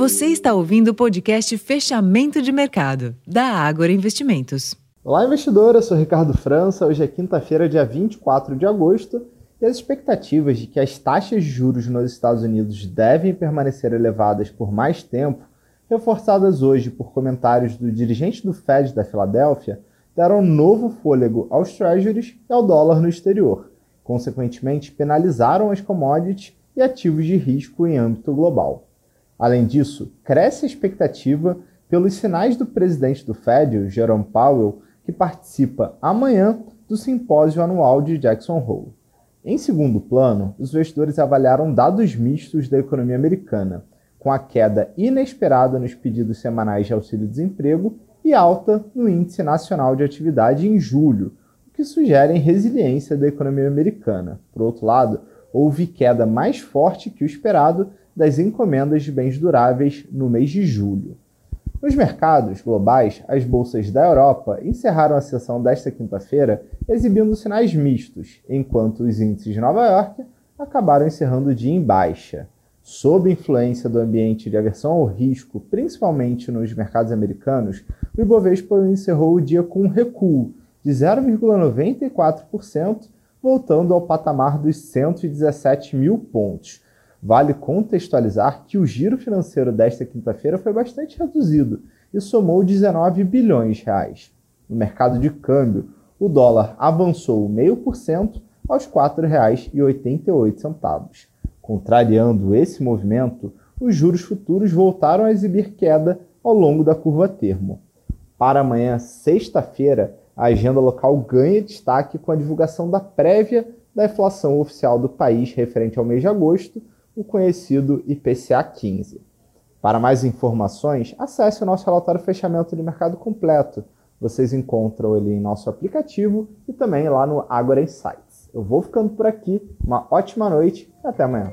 Você está ouvindo o podcast Fechamento de Mercado, da Ágora Investimentos. Olá, investidor. Eu sou Ricardo França. Hoje é quinta-feira, dia 24 de agosto, e as expectativas de que as taxas de juros nos Estados Unidos devem permanecer elevadas por mais tempo, reforçadas hoje por comentários do dirigente do Fed da Filadélfia, deram novo fôlego aos treasuries e ao dólar no exterior. Consequentemente, penalizaram as commodities e ativos de risco em âmbito global. Além disso, cresce a expectativa pelos sinais do presidente do Fed, Jerome Powell, que participa amanhã do simpósio anual de Jackson Hole. Em segundo plano, os investidores avaliaram dados mistos da economia americana, com a queda inesperada nos pedidos semanais de auxílio-desemprego e alta no Índice Nacional de Atividade em julho, o que sugere resiliência da economia americana. Por outro lado, houve queda mais forte que o esperado das encomendas de bens duráveis no mês de julho. Nos mercados globais, as bolsas da Europa encerraram a sessão desta quinta-feira exibindo sinais mistos, enquanto os índices de Nova York acabaram encerrando o dia em baixa. Sob influência do ambiente de aversão ao risco, principalmente nos mercados americanos, o Ibovespa encerrou o dia com um recuo de 0,94%, voltando ao patamar dos 117 mil pontos Vale contextualizar que o giro financeiro desta quinta-feira foi bastante reduzido e somou 19 bilhões de reais. No mercado de câmbio, o dólar avançou 0,5% aos R$ 4,88. Contrariando esse movimento, os juros futuros voltaram a exibir queda ao longo da curva termo. Para amanhã, sexta-feira, a agenda local ganha destaque com a divulgação da prévia da inflação oficial do país referente ao mês de agosto, o conhecido IPCA 15. Para mais informações, acesse o nosso relatório fechamento de mercado completo. Vocês encontram ele em nosso aplicativo e também lá no Agora Insights. Eu vou ficando por aqui, uma ótima noite e até amanhã.